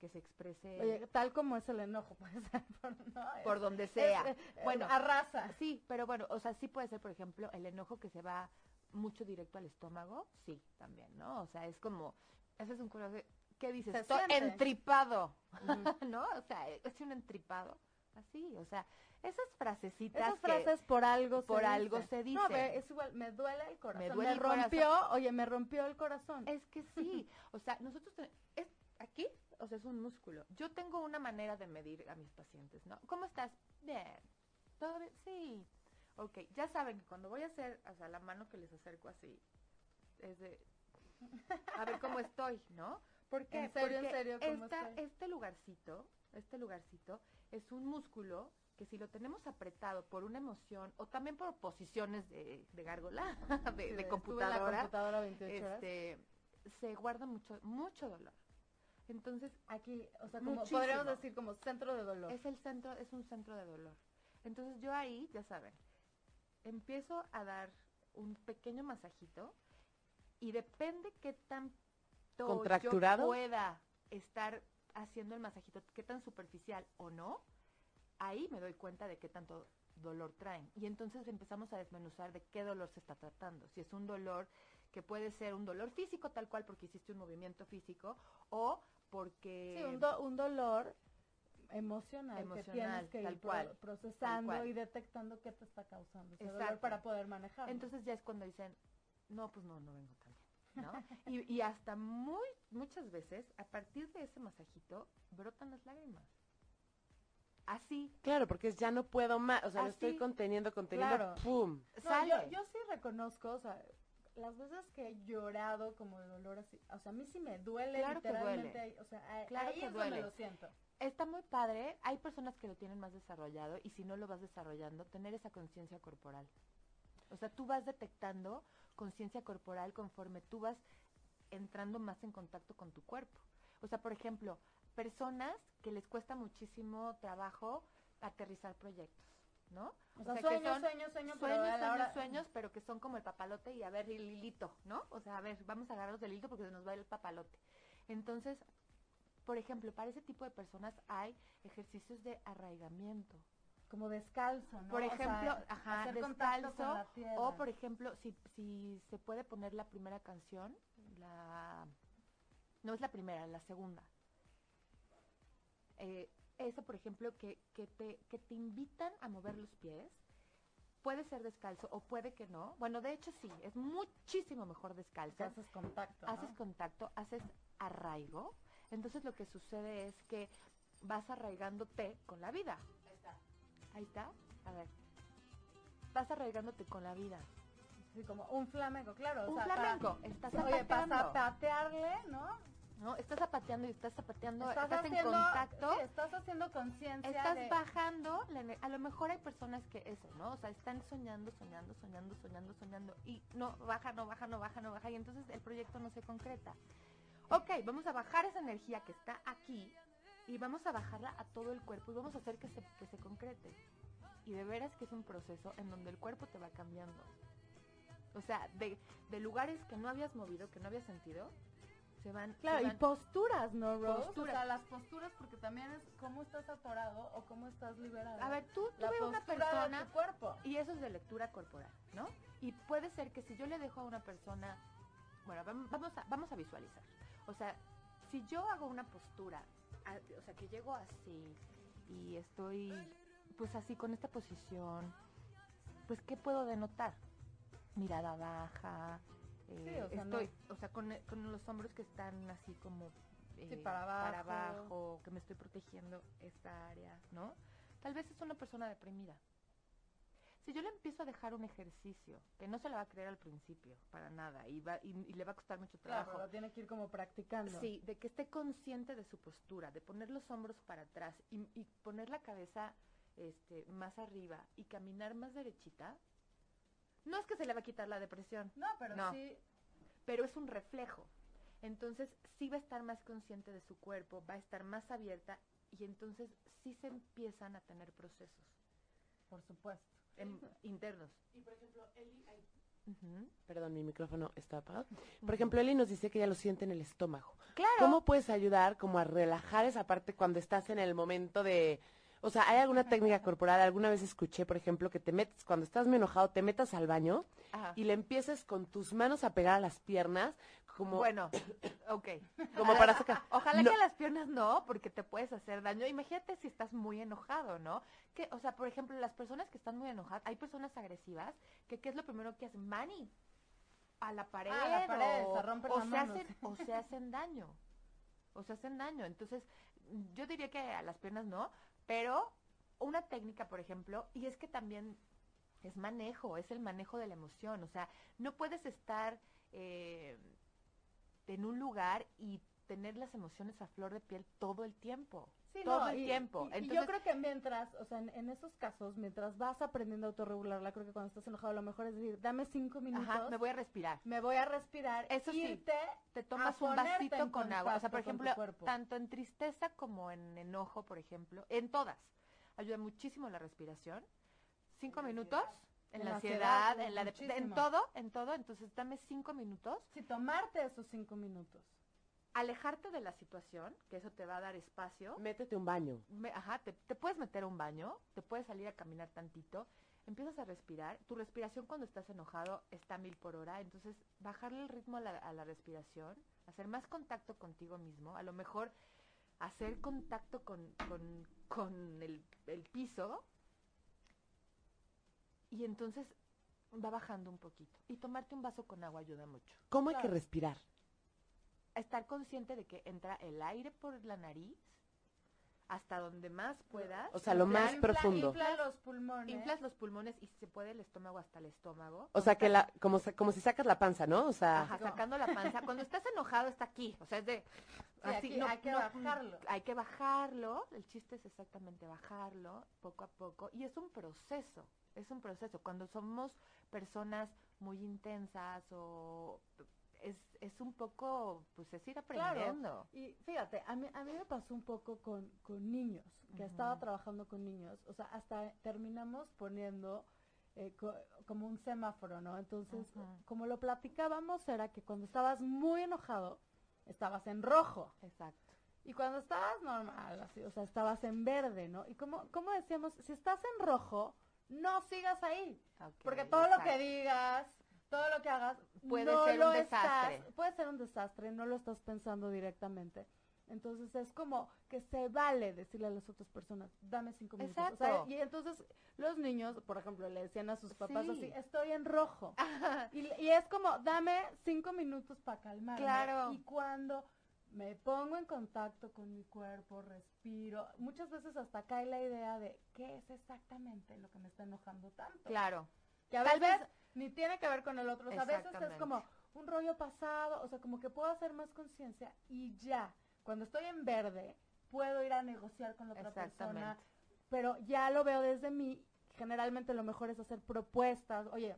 que se exprese Oye, tal como es el enojo, puede ser por, ¿no? Es- por donde es, sea. eh, bueno, arrasa. sí, pero bueno, o sea, sí puede ser, por ejemplo, el enojo que se va mucho directo al estómago, sí, también, ¿no? O sea, es como, ese es un coraje, ¿qué dices? Se Estoy siente. entripado, ¿no? O sea, es un entripado, así, o sea, esas frasecitas Esas que- frases por algo por se algo dicen. se No, dicen. ve, es igual, me duele el corazón. Me, duele el rompió, oye, me rompió el corazón. Es que sí, o sea, nosotros, es, aquí, o sea, es un músculo. Yo tengo una manera de medir a mis pacientes, ¿no? ¿Cómo estás? Bien. ¿Todo bien? Sí. Ok, ya saben que cuando voy a hacer, o sea, la mano que les acerco así, es de, a ver cómo estoy, ¿no? ¿Por qué? En serio, en Porque serio, ¿cómo esta- estoy? este lugarcito, este lugarcito, es un músculo que si lo tenemos apretado por una emoción o también por posiciones de, de gárgola, de, Sí, de estuve en la computadora, computadora 28 horas. este, se guarda mucho, mucho dolor. Entonces, Aquí, o sea, como Muchísimo. podríamos decir como centro de dolor. es el centro, es un centro de dolor. Entonces yo ahí, ya saben, empiezo a dar un pequeño masajito y depende qué tanto ¿Contracturado? yo pueda estar haciendo el masajito, qué tan superficial o no, ahí me doy cuenta de qué tanto dolor traen. Y entonces empezamos a desmenuzar de qué dolor se está tratando. Si es un dolor que puede ser un dolor físico tal cual porque hiciste un movimiento físico o porque... Sí, un, do- un dolor emocional, que tienes que tal ir cual, procesando tal cual. y detectando qué te está causando ese dolor Exacto. para poder manejarlo. Entonces ya es cuando dicen, no, pues no, no vengo también, ¿no? y, y hasta muy, muchas veces, a partir de ese masajito, brotan las lágrimas. Así, Claro, porque es ya no puedo más, o sea, lo estoy conteniendo, conteniendo, Claro. ¡pum! No, sale. yo, yo sí reconozco, o sea, las veces que he llorado como de dolor así, o sea, a mí sí me duele Claro que literalmente, duele. ahí, o sea, Claro ahí que es donde duele. lo siento. Está muy padre, hay personas que lo tienen más desarrollado y si no lo vas desarrollando, tener esa conciencia corporal. O sea, tú vas detectando conciencia corporal conforme tú vas entrando más en contacto con tu cuerpo. O sea, por ejemplo, personas que les cuesta muchísimo trabajo aterrizar proyectos, ¿no? O sea, que sueños, son sueños, sueños, pero sueños, la sueños, hora- sueños, pero que son como el papalote y a ver el hilito, ¿no? O sea, a ver, vamos a agarrarnos del hilito porque se nos va el papalote. Entonces, por ejemplo, para ese tipo de personas hay ejercicios de arraigamiento. como descalzo, ¿no? Por O sea, ejemplo, ajá, hacer contacto descalzo, con la tierra. o por ejemplo, si, si se puede poner la primera canción, la no es la primera, la segunda. Eh, esa, por ejemplo, que, que, te, que te invitan a mover los pies, puede ser descalzo o puede que no. Bueno, de hecho sí, es muchísimo mejor descalzo. haces contacto, ¿no? haces contacto, haces arraigo. Entonces lo que sucede es que vas arraigándote con la vida. Ahí está. Ahí está. A ver. Vas arraigándote con la vida. Sí, como un flamenco, claro. o Un para- flamenco. Estás Oye, para ¿no? ¿No? Estás zapateando y estás zapateando. Estás, Estás en contacto. sí, estás haciendo conciencia Estás de... bajando, la a lo mejor hay personas que eso, ¿no? O sea, están soñando, soñando, soñando, soñando, soñando y no baja, no baja, no baja, no baja y entonces el proyecto no se concreta. Ok, vamos a bajar esa energía que está aquí y vamos a bajarla a todo el cuerpo y vamos a hacer que se, que se concrete. Y de veras que es un proceso en donde el cuerpo te va cambiando. O sea, de, de lugares que no habías movido, que no habías sentido, se van... se Claro, y posturas, ¿no, Rose? Posturas. O sea, las posturas, porque también es cómo estás atorado o cómo estás liberado. a ver, tú, tú la ve una persona... tu cuerpo. Y eso es de lectura corporal, ¿no? Y puede ser que si yo le dejo a una persona, bueno, vam- vamos a, vamos a visualizar. O sea, si yo hago una postura, a- o sea, que llego así y estoy, pues así con esta posición, pues ¿qué puedo denotar? Mirada baja, eh, Sí, o sea, no- estoy, o sea, con, con los hombros que están así como Sí, eh, para abajo. abajo, que me estoy protegiendo esta área, ¿no? Tal vez es una persona deprimida. Si yo le empiezo a dejar un ejercicio, que no se lo va a creer al principio, para nada, y, va, y, y le va a costar mucho trabajo. Claro, lo tiene que ir como practicando. Sí, de que esté consciente de su postura, de poner los hombros para atrás y, y poner la cabeza este, más arriba y caminar más derechita. No es que se le va a quitar la depresión, No, pero No. sí. pero es un reflejo. Entonces sí va a estar más consciente de su cuerpo, va a estar más abierta y entonces sí se empiezan a tener procesos Por supuesto. em, internos. Y por ejemplo, Eli, perdón, mi micrófono está apagado. Por ejemplo, Eli nos dice que ella lo siente en el estómago. Claro. ¿Cómo puedes ayudar como a relajar esa parte cuando estás en el momento de... O sea, ¿hay alguna técnica corporal? Alguna vez escuché, por ejemplo, que te metes, cuando estás muy enojado, te metas al baño Ajá. y le empieces con tus manos a pegar a las piernas, como, Bueno, ok. como para sacar... Ojalá No. que a las piernas no, porque te puedes hacer daño. Imagínate si estás muy enojado, ¿no? Que, o sea, por ejemplo, las personas que están muy enojadas, hay personas agresivas que qué es lo primero que hacen, mani a la pared, a la pared, o, se rompen o las se manos. hacen o se hacen daño, o se hacen daño. Entonces, yo diría que a las piernas no, pero una técnica, por ejemplo, y es que también es manejo, es el manejo de la emoción. O sea, no puedes estar eh, en un lugar y tener las emociones a flor de piel todo el tiempo. Sí, todo no, el y- tiempo. y- y Entonces, yo creo que mientras, o sea, en, en esos casos, mientras vas aprendiendo a autorregularla, creo que cuando estás enojado, lo mejor es decir, dame cinco minutos, ajá, me voy a respirar. me voy a respirar, Eso sí, irte, Te tomas un vasito en con agua. O sea, por ejemplo, tanto en tristeza como en enojo, por ejemplo, en todas. Ayuda muchísimo la respiración. Cinco minutos. En, En la la ansiedad, en la en muchísimo. todo, en todo. Entonces, dame cinco minutos. sí, tomarte esos cinco minutos. Alejarte de la situación, que eso te va a dar espacio. Métete un baño. Me- ajá, te, te puedes meter a un baño, te puedes salir a caminar tantito, empiezas a respirar. Tu respiración cuando estás enojado está a mil por hora, entonces bajarle el ritmo a la, a la respiración, hacer más contacto contigo mismo, a lo mejor hacer contacto con, con, con el, el piso y entonces va bajando un poquito. Y tomarte un vaso con agua ayuda mucho. ¿Cómo hay que respirar? Estar consciente de que entra el aire por la nariz hasta donde más puedas. O sea, lo Te más Infla- profundo. Infla los pulmones. Inflas los pulmones y si se puede el estómago hasta el estómago. O sea, que la, como, como si sacas la panza, ¿no? O sea, Ajá, sacando la panza. Cuando estás enojado está aquí. O sea, es de... Sí, aquí hay que bajarlo. Hay que bajarlo. El chiste es exactamente bajarlo poco a poco. Y es un proceso. Es un proceso. Cuando somos personas muy intensas o... Es, es un poco, pues es ir aprendiendo. Y fíjate, a mí, a mí me pasó un poco con, con niños, que estaba trabajando con niños, o sea, hasta terminamos poniendo eh, co- como un semáforo, ¿no? Entonces, como lo platicábamos, era que cuando estabas muy enojado, estabas en rojo, Exacto. y cuando estabas normal, así, o sea, estabas en verde, ¿no? Y como, como decíamos, si estás en rojo, no sigas ahí, porque todo lo que digas, todo lo que hagas, Puede no ser un desastre. estás- puede ser un desastre, no lo estás pensando directamente. Entonces es como que se vale decirle a las otras personas, dame cinco minutos. O sea, y entonces los niños, por ejemplo, le decían a sus papás Sí. así, estoy en rojo. Y, y es como, dame cinco minutos para calmarme. Claro. Y cuando me pongo en contacto con mi cuerpo, respiro, muchas veces hasta cae la idea de qué es exactamente lo que me está enojando tanto. Claro. Que a Tal veces vez- ni tiene que ver con el otro. O sea, a veces es como un rollo pasado, o sea, como que puedo hacer más conciencia y ya. Cuando estoy en verde, puedo ir a negociar con la otra persona, pero ya lo veo desde mí. Generalmente lo mejor es hacer propuestas. Oye,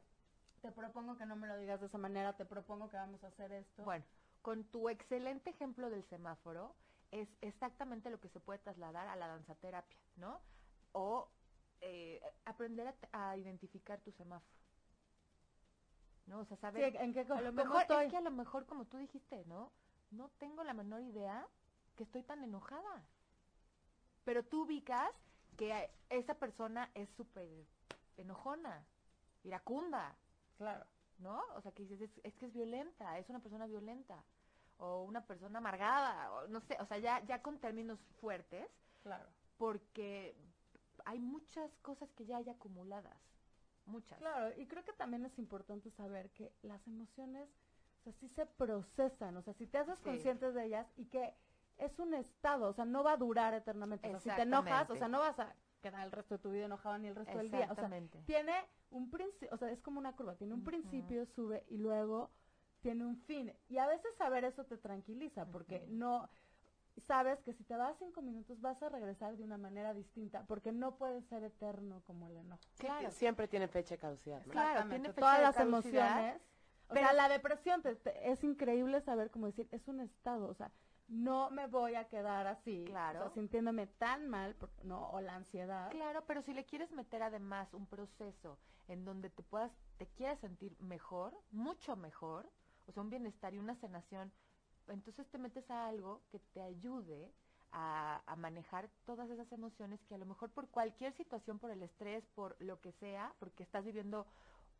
te propongo que no me lo digas de esa manera, te propongo que vamos a hacer esto. Bueno, con tu excelente ejemplo del semáforo, es exactamente lo que se puede trasladar a la danzaterapia, ¿no? O eh, aprender a, a identificar tu semáforo. ¿No? O sea, Sí, saber... ¿en qué a lo mejor, estoy? es que a lo mejor, como tú dijiste, ¿no? No tengo la menor idea que estoy tan enojada. Pero tú ubicas que esa persona es súper enojona, iracunda, Claro. ¿no? O sea, que dices, es, es que es violenta, es una persona violenta, o una persona amargada, o no sé, o sea, ya, ya con términos fuertes, Claro. porque hay muchas cosas que ya hay acumuladas, muchas. Claro, y creo que también es importante saber que las emociones, o sea, sí se procesan, o sea, si te haces Sí. conscientes de ellas y que es un estado, o sea, no va a durar eternamente. O sea, si te enojas, o sea, no vas a quedar el resto de tu vida enojado ni el resto del día. O sea, Exactamente. tiene un principio, o sea, es como una curva, tiene un principio, sube y luego tiene un fin. Y a veces saber eso te tranquiliza, porque no sabes que si te vas cinco minutos vas a regresar de una manera distinta, porque no puede ser eterno como el enojo. Claro. Siempre tiene fecha de caducidad. ¿no? Claro, tiene fecha todas de las caducidad, emociones. O pero- sea, la depresión te- te- es increíble saber cómo decir, es un estado, o sea, no me voy a quedar así, Claro. o sea, sintiéndome tan mal, por- no, o la ansiedad. Claro, pero si le quieres meter además un proceso en donde te puedas, te quieras sentir mejor, mucho mejor, o sea, un bienestar y una sanación, entonces te metes a algo que te ayude a, a manejar todas esas emociones que a lo mejor por cualquier situación, por el estrés, por lo que sea, porque estás viviendo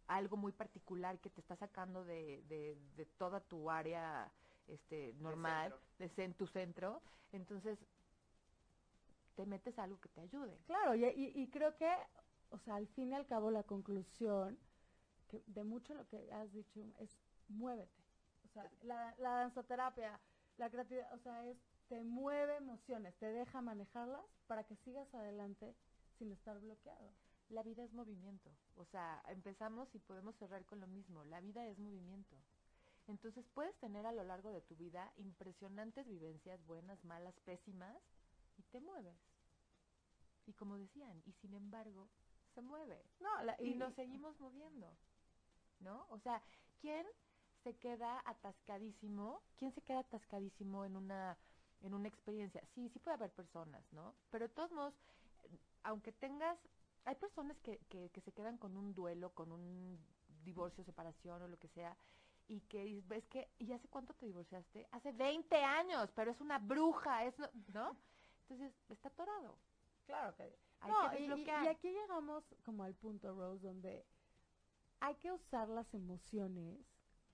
algo muy particular que te está sacando de, de, de toda tu área este, normal, de en tu centro, entonces te metes a algo que te ayude. Claro, y, y- y creo que, o sea, al fin y al cabo la conclusión que de mucho lo que has dicho es muévete. Sea, la, la danzoterapia, la creatividad, o sea, es te mueve emociones, te deja manejarlas para que sigas adelante sin estar bloqueado. La vida es movimiento. O sea, empezamos y podemos cerrar con lo mismo. La vida es movimiento. Entonces puedes tener a lo largo de tu vida impresionantes vivencias, buenas, malas, pésimas, y te mueves. Y como decían, y sin embargo, se mueve. No, la- Y nos seguimos moviendo. ¿No? O sea, ¿quién se queda atascadísimo? ¿Quién se queda atascadísimo en una en una experiencia? Sí, sí puede haber personas, ¿no? Pero de todos modos, aunque tengas hay personas que, que, que se quedan con un duelo, con un divorcio, separación o lo que sea, y que ves que, ¿y hace cuánto te divorciaste? Hace 20 años, pero es una bruja, es, no- ¿no? Entonces, está atorado. Claro que Hay no, que y aquí llegamos como al punto, Rose, donde hay que usar las emociones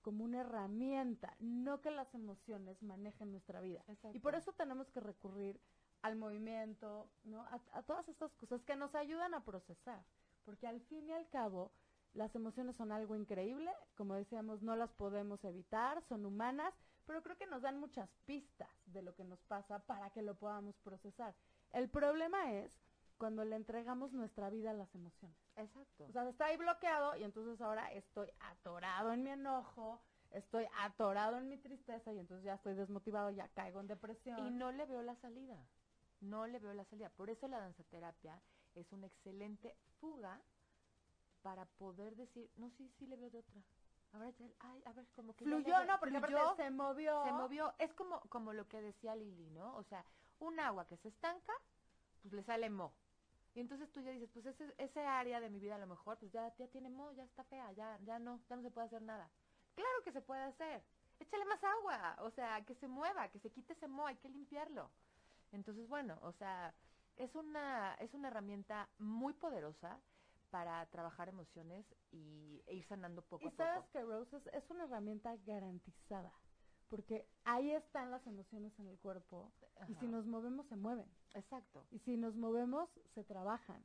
como una herramienta, no que las emociones manejen nuestra vida. Y por eso tenemos que recurrir al movimiento, ¿no? A, a todas estas cosas que nos ayudan a procesar. Porque al fin y al cabo, las emociones son algo increíble, como decíamos, no las podemos evitar, son humanas, pero creo que nos dan muchas pistas de lo que nos pasa para que lo podamos procesar. El problema es cuando le entregamos nuestra vida a las emociones. Exacto. O sea, está ahí bloqueado y entonces ahora estoy atorado en mi enojo, estoy atorado en mi tristeza y entonces ya estoy desmotivado, ya caigo en depresión. Y no le veo la salida. No le veo la salida. Por eso la danzaterapia es una excelente fuga para poder decir, no, sí, sí le veo de otra. Ahora ya, ay, a ver, como que fluyó, no, porque fluyó, se movió. se movió. Es como, como lo que decía Lili, ¿no? O sea, un agua que se estanca, pues le sale mo. Y entonces tú ya dices, pues ese, ese área de mi vida a lo mejor, pues ya, ya tiene mo, ya está fea, ya, ya no, ya no se puede hacer nada. Claro que se puede hacer. Échale más agua, o sea, que se mueva, que se quite ese mo, hay que limpiarlo. Entonces, bueno, o sea, es una, es una herramienta muy poderosa para trabajar emociones y, e ir sanando poco Y a poco. sabes que Rose es, es una herramienta garantizada, porque ahí están las emociones en el cuerpo y si nos movemos se mueven Exacto. y si nos movemos se trabajan.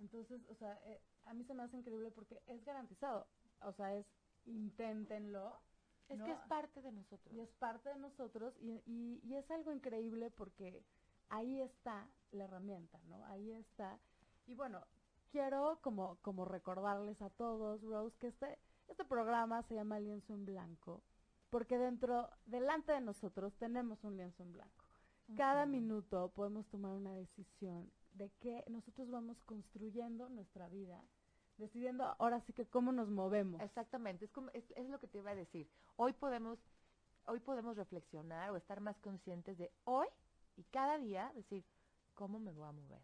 Entonces, o sea, eh, a mí se me hace increíble porque es garantizado. O sea, es inténtenlo. Es ¿no? que es parte de nosotros. Y es parte de nosotros y, y, y es algo increíble porque ahí está la herramienta, ¿no? Ahí está. Y bueno, quiero como, como recordarles a todos, Rose, que este, este programa se llama Lienzo en Blanco, porque dentro, delante de nosotros tenemos un lienzo en blanco. Cada minuto podemos tomar una decisión de que nosotros vamos construyendo nuestra vida, decidiendo ahora sí que cómo nos movemos. Exactamente, es, como, es, es lo que te iba a decir. Hoy podemos, hoy podemos reflexionar o estar más conscientes de hoy y cada día decir cómo me voy a mover,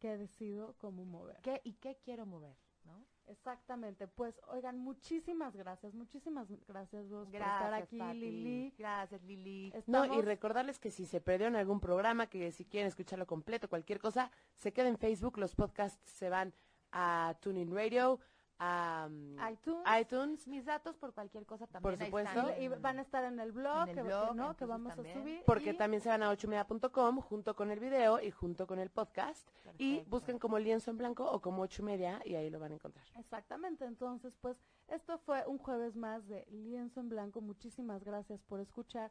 que decido cómo mover. qué y qué quiero mover, ¿no? Exactamente, pues oigan, muchísimas gracias, muchísimas gracias Rose, por estar aquí, Pati. Lili. Gracias, Lili. No, y recordarles que si se perdieron algún programa, que si quieren escucharlo completo, cualquier cosa, se queda en Facebook, los podcasts se van a Tuning Radio, a um, iTunes. iTunes, Mis datos por cualquier cosa también. Por ahí supuesto. están. y, y van a estar en el blog, En el que, vamos también. a subir. porque y- también se van a ochomedia.com junto con el video y junto con el podcast. Y busquen como lienzo en blanco o como ocho y media y ahí lo van a encontrar. Exactamente, entonces pues esto fue un jueves más de Lienzo en Blanco, muchísimas gracias por escuchar.